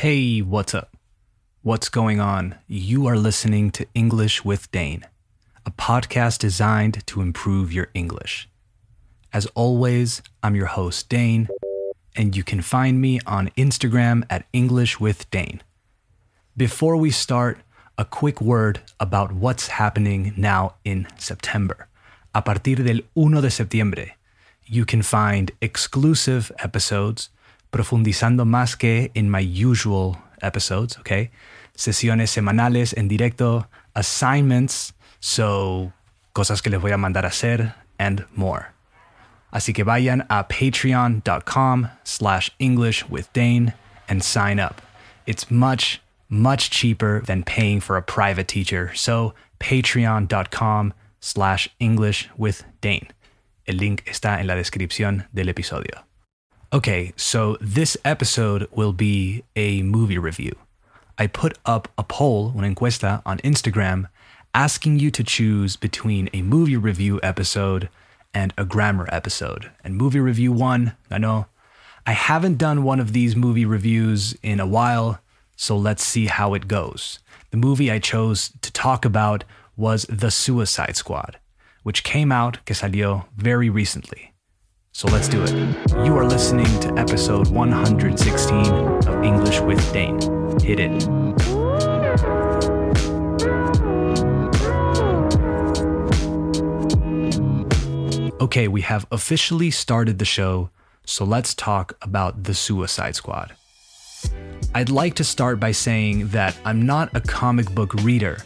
Hey, what's up? What's going on? You are listening to English with Dane, a podcast designed to improve your English. As always, I'm your host, Dane, and you can find me on Instagram at English with Dane. Before we start, a quick word about what's happening now in September. A partir del 1 de septiembre, you can find exclusive episodes profundizando más que in my usual episodes, okay? Sesiones semanales en directo, assignments, so cosas que les voy a mandar a hacer, and more. Así que vayan a patreon.com slash English with Dane and sign up. It's much, much cheaper than paying for a private teacher. So patreon.com slash English with Dane. El link está en la descripción del episodio. Okay, so this episode will be a movie review. I put up a poll, una encuesta, on Instagram asking you to choose between a movie review episode and a grammar episode. And movie review one, I know I haven't done one of these movie reviews in a while, so let's see how it goes. The movie I chose to talk about was The Suicide Squad, which came out, que salió very recently. So let's do it. You are listening to episode 116 of English with Dane. Hit it. Okay, we have officially started the show, so let's talk about The Suicide Squad. I'd like to start by saying that I'm not a comic book reader,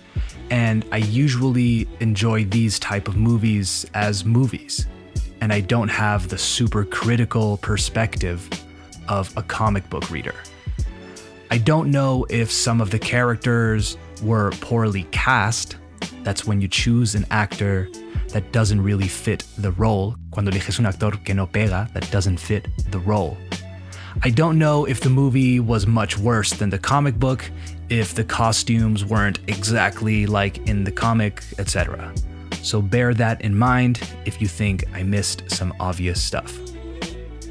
and I usually enjoy these type of movies as movies, and I don't have the super critical perspective of a comic book reader. I don't know if some of the characters were poorly cast. That's when you choose an actor that doesn't really fit the role. Cuando eliges un actor que no pega, that doesn't fit the role. I don't know if the movie was much worse than the comic book, if the costumes weren't exactly like in the comic, etc. So bear that in mind if you think I missed some obvious stuff.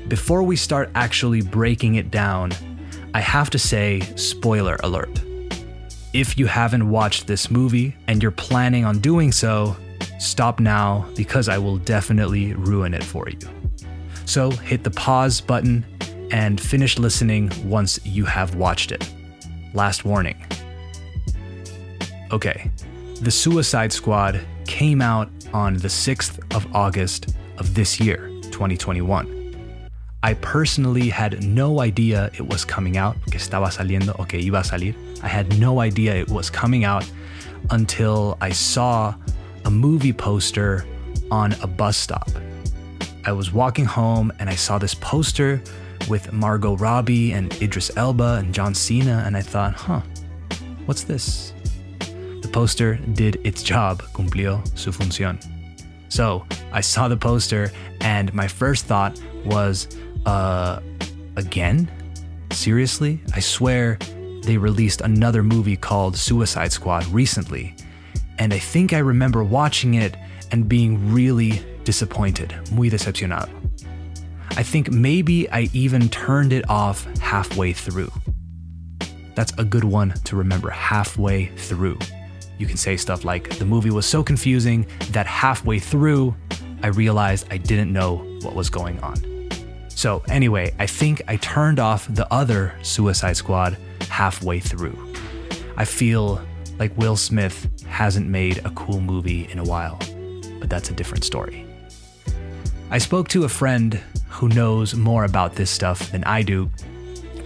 Before we start actually breaking it down, I have to say spoiler alert. If you haven't watched this movie and you're planning on doing so, stop now because I will definitely ruin it for you. So hit the pause button and finish listening once you have watched it. Last warning. Okay, The Suicide Squad came out on the 6th of August of this year, 2021. I personally had no idea it was coming out, que estaba saliendo o que iba a salir. I had no idea it was coming out until I saw a movie poster on a bus stop. I was walking home and I saw this poster with Margot Robbie and Idris Elba and John Cena, and I thought, huh, what's this? Poster did its job, cumplió su función. So I saw the poster, and my first thought was, uh, again? Seriously? I swear they released another movie called Suicide Squad recently, and I think I remember watching it and being really disappointed, muy decepcionado. I think maybe I even turned it off halfway through. That's a good one to remember halfway through. You can say stuff like, the movie was so confusing that halfway through, I realized I didn't know what was going on. So, anyway, I think I turned off the other Suicide Squad halfway through. I feel like Will Smith hasn't made a cool movie in a while, but that's a different story. I spoke to a friend who knows more about this stuff than I do,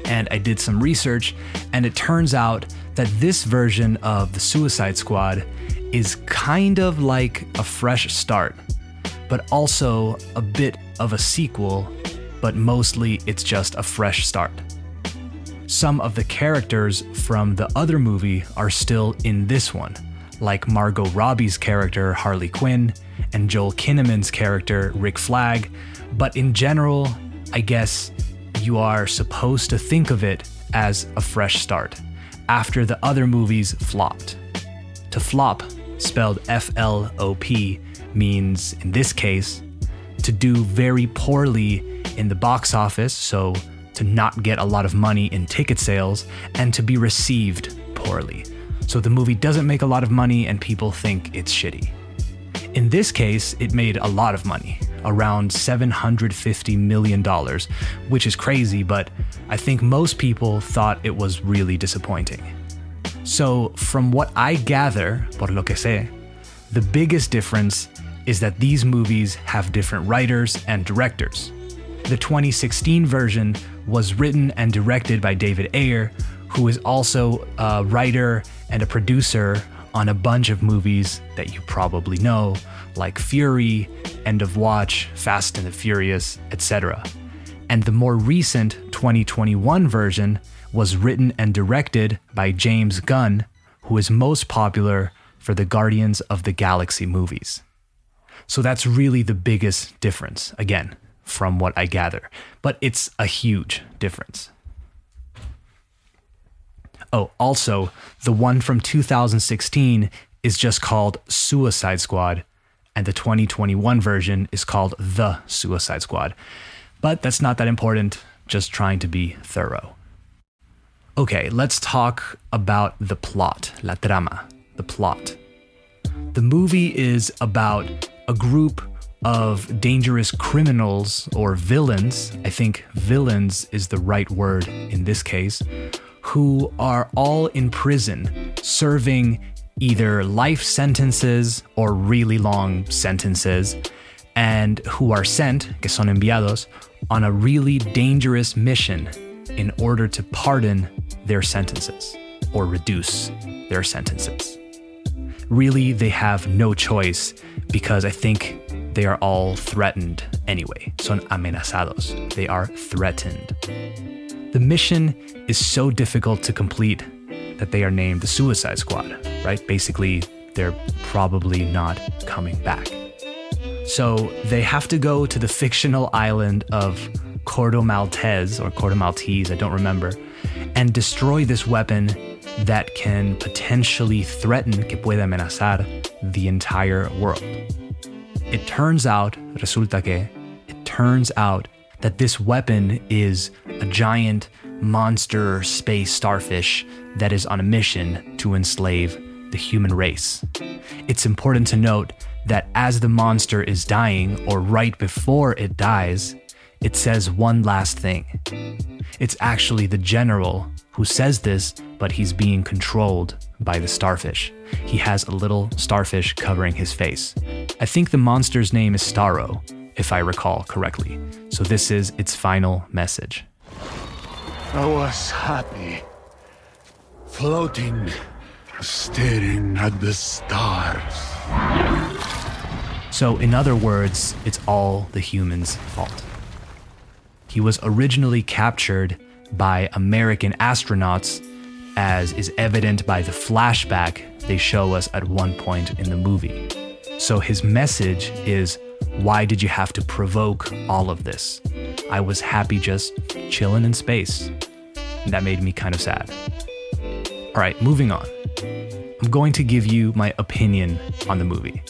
and I did some research, and it turns out that this version of the Suicide Squad is kind of like a fresh start, but also a bit of a sequel, but mostly it's just a fresh start. Some of the characters from the other movie are still in this one, like Margot Robbie's character Harley Quinn and Joel Kinnaman's character Rick Flag, but in general, I guess you are supposed to think of it as a fresh start after the other movies flopped. To flop, spelled F L O P, means in this case to do very poorly in the box office, so to not get a lot of money in ticket sales, and to be received poorly. So the movie doesn't make a lot of money and people think it's shitty. In this case, it made a lot of money, around $750 million, which is crazy, but I think most people thought it was really disappointing. So, from what I gather, por lo que sé, the biggest difference is that these movies have different writers and directors. The 2016 version was written and directed by David Ayer, who is also a writer and a producer on a bunch of movies that you probably know, like Fury, End of Watch, Fast and the Furious, etc. And the more recent 2021 version was written and directed by James Gunn, who is most popular for the Guardians of the Galaxy movies. So that's really the biggest difference, again, from what I gather. But it's a huge difference. Oh, also, the one from 2016 is just called Suicide Squad, and the 2021 version is called The Suicide Squad. But that's not that important, just trying to be thorough. Okay, let's talk about the plot, la trama, the plot. The movie is about a group of dangerous criminals or villains. I think villains is the right word in this case, who are all in prison serving either life sentences or really long sentences, and who are sent, que son enviados, on a really dangerous mission in order to pardon their sentences or reduce their sentences. Really, they have no choice because I think they are all threatened anyway. Son amenazados. They are threatened. The mission is so difficult to complete that they are named the Suicide Squad, right? Basically, they're probably not coming back. So they have to go to the fictional island of Corto Maltese or Corto Maltese, I don't remember, and destroy this weapon that can potentially threaten, que puede amenazar, the entire world. It turns out, resulta que, it turns out that this weapon is a giant monster space starfish that is on a mission to enslave the human race. It's important to note that as the monster is dying, or right before it dies, it says one last thing. It's actually the general who says this, but he's being controlled by the starfish. He has a little starfish covering his face. I think the monster's name is Starro, if I recall correctly. So this is its final message. I was happy, floating, staring at the stars. So, in other words, it's all the human's fault. He was originally captured by American astronauts, as is evident by the flashback they show us at one point in the movie. So, his message is why did you have to provoke all of this? I was happy just chilling in space. And that made me kind of sad. All right, moving on. I'm going to give you my opinion on the movie.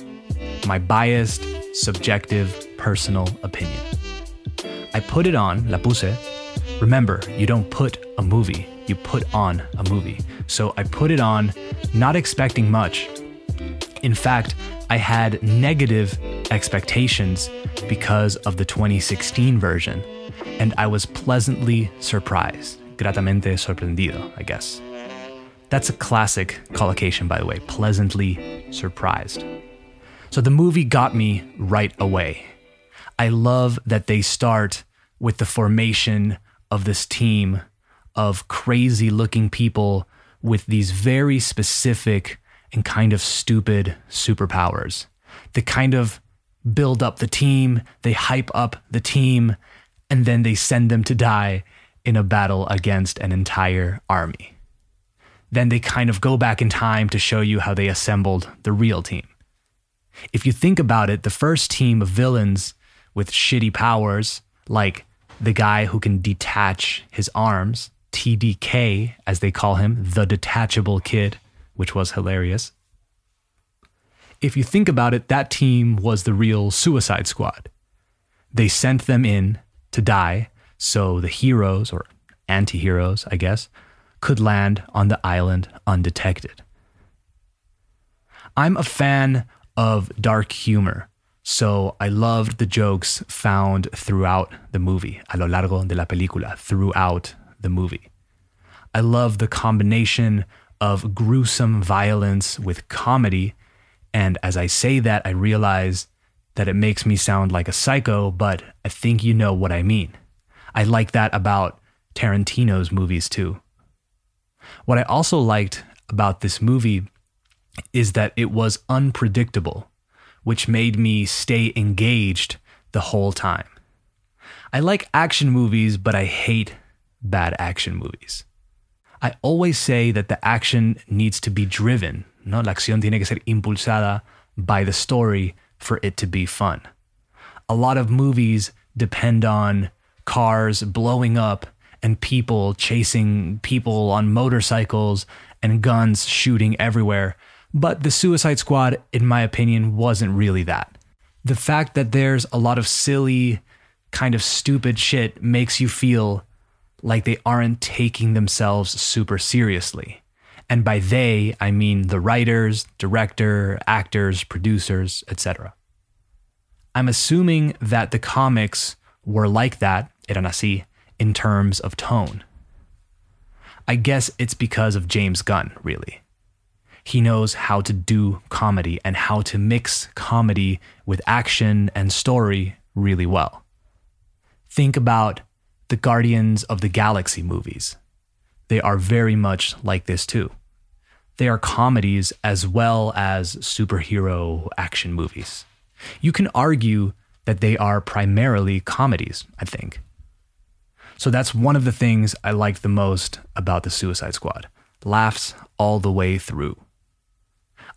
My biased, subjective, personal opinion. I put it on, la puse. Remember, you don't put a movie, you put on a movie. So I put it on, not expecting much. In fact, I had negative expectations because of the 2016 version, and I was pleasantly surprised. Gratamente sorprendido, I guess. That's a classic collocation, by the way, pleasantly surprised. So the movie got me right away. I love that they start with the formation of this team of crazy looking people with these very specific and kind of stupid superpowers. The kind of build up the team, they hype up the team, and then they send them to die in a battle against an entire army. Then they kind of go back in time to show you how they assembled the real team. If you think about it, the first team of villains with shitty powers, like the guy who can detach his arms, TDK, as they call him, the detachable kid, which was hilarious if you think about it, that team was the real Suicide Squad. They sent them in to die so the heroes, or anti heroes, I guess, could land on the island undetected. I'm a fan of dark humor, so I loved the jokes found throughout the movie, a lo largo de la película, throughout the movie. I love the combination of gruesome violence with comedy. And as I say that, I realize that it makes me sound like a psycho, but I think you know what I mean. I like that about Tarantino's movies too. What I also liked about this movie is that it was unpredictable, which made me stay engaged the whole time. I like action movies, but I hate bad action movies. I always say that the action needs to be driven, no? La acción tiene que ser impulsada by the story for it to be fun. A lot of movies depend on cars blowing up and people chasing people on motorcycles and guns shooting everywhere. But the Suicide Squad, in my opinion, wasn't really that. The fact that there's a lot of silly, kind of stupid shit makes you feel like they aren't taking themselves super seriously. And by they, I mean the writers, director, actors, producers, etc. I'm assuming that the comics were like that, eran in terms of tone. I guess it's because of James Gunn, really. He knows how to do comedy and how to mix comedy with action and story really well. Think about the Guardians of the Galaxy movies. They are very much like this too. They are comedies as well as superhero action movies. You can argue that they are primarily comedies, I think. So that's one of the things I liked the most about the Suicide Squad laughs all the way through.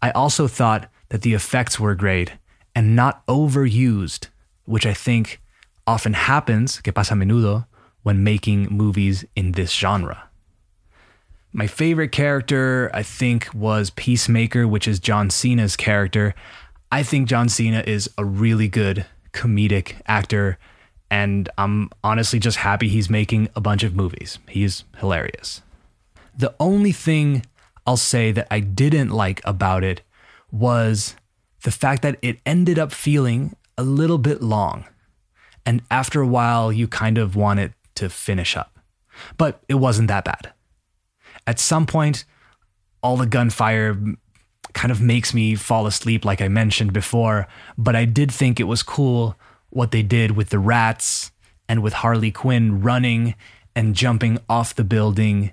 I also thought that the effects were great and not overused, which I think often happens, que pasa menudo, when making movies in this genre. My favorite character, I think, was Peacemaker, which is John Cena's character. I think John Cena is a really good comedic actor, and I'm honestly just happy he's making a bunch of movies. He's hilarious. The only thing I'll say that I didn't like about it was the fact that it ended up feeling a little bit long. And after a while, you kind of want it to finish up. But it wasn't that bad. At some point, all the gunfire kind of makes me fall asleep, like I mentioned before, but I did think it was cool what they did with the rats and with Harley Quinn running and jumping off the building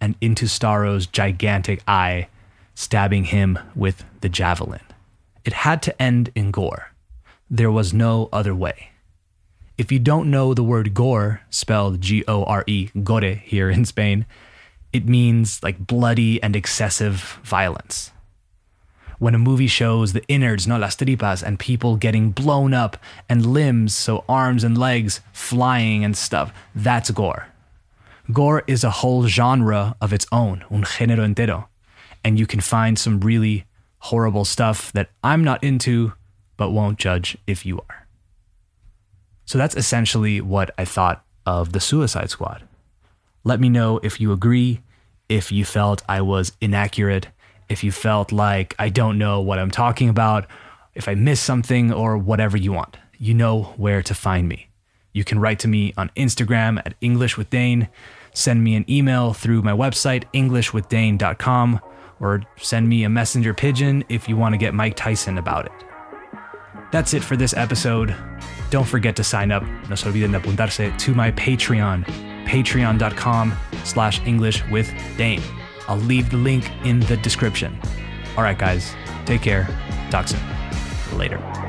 and into Starro's gigantic eye, stabbing him with the javelin. It had to end in gore. There was no other way. If you don't know the word gore, spelled G O R E, gore here in Spain, it means like bloody and excessive violence. When a movie shows the innards, no las tripas, and people getting blown up and limbs, so arms and legs flying and stuff, that's gore. Gore is a whole genre of its own, un género entero. And you can find some really horrible stuff that I'm not into, but won't judge if you are. So that's essentially what I thought of the Suicide Squad. Let me know if you agree, if you felt I was inaccurate, if you felt like I don't know what I'm talking about, if I missed something, or whatever you want. You know where to find me. You can write to me on Instagram at English with Dane, send me an email through my website, englishwithdane.com, or send me a messenger pigeon if you want to get Mike Tyson about it. That's it for this episode. Don't forget to sign up, no se olviden de apuntarse to my Patreon, patreon.com slash English with Dane. I'll leave the link in the description. All right, guys, take care. Talk soon. Later.